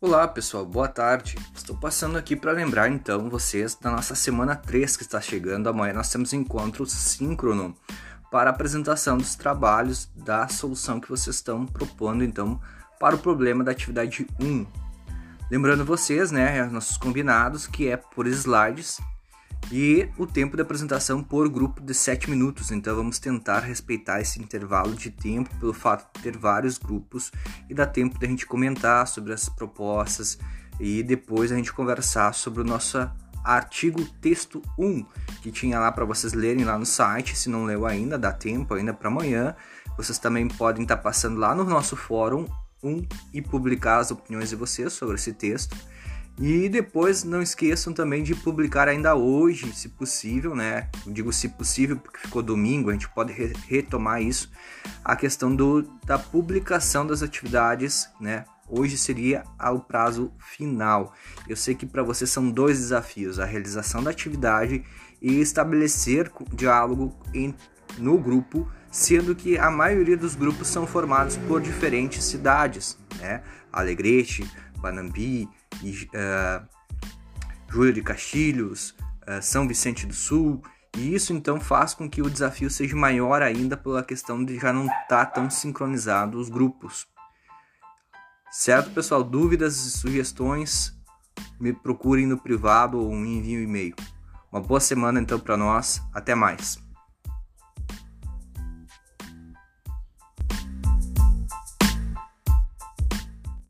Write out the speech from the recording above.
Olá pessoal, boa tarde. Estou passando aqui para lembrar então vocês da nossa semana 3 que está chegando. Amanhã nós temos encontro síncrono para apresentação dos trabalhos da solução que vocês estão propondo então para o problema da atividade 1. Lembrando vocês, né, nossos combinados que é por slides e o tempo de apresentação por grupo de 7 minutos. Então vamos tentar respeitar esse intervalo de tempo pelo fato de ter vários grupos e dar tempo de a gente comentar sobre as propostas e depois a gente conversar sobre o nosso artigo texto 1 que tinha lá para vocês lerem lá no site. Se não leu ainda, dá tempo ainda para amanhã. Vocês também podem estar tá passando lá no nosso fórum 1 e publicar as opiniões de vocês sobre esse texto. E depois não esqueçam também de publicar ainda hoje, se possível, né? Eu digo se possível porque ficou domingo, a gente pode re retomar isso, a questão do, da publicação das atividades, né? Hoje seria o prazo final. Eu sei que para você são dois desafios: a realização da atividade e estabelecer diálogo em, no grupo, sendo que a maioria dos grupos são formados por diferentes cidades, né? Alegrete, Banambi, uh, Júlio de Castilhos, uh, São Vicente do Sul, e isso então faz com que o desafio seja maior ainda pela questão de já não estar tá tão sincronizado os grupos. Certo, pessoal? Dúvidas e sugestões, me procurem no privado ou enviem um e-mail. Uma boa semana então para nós. Até mais.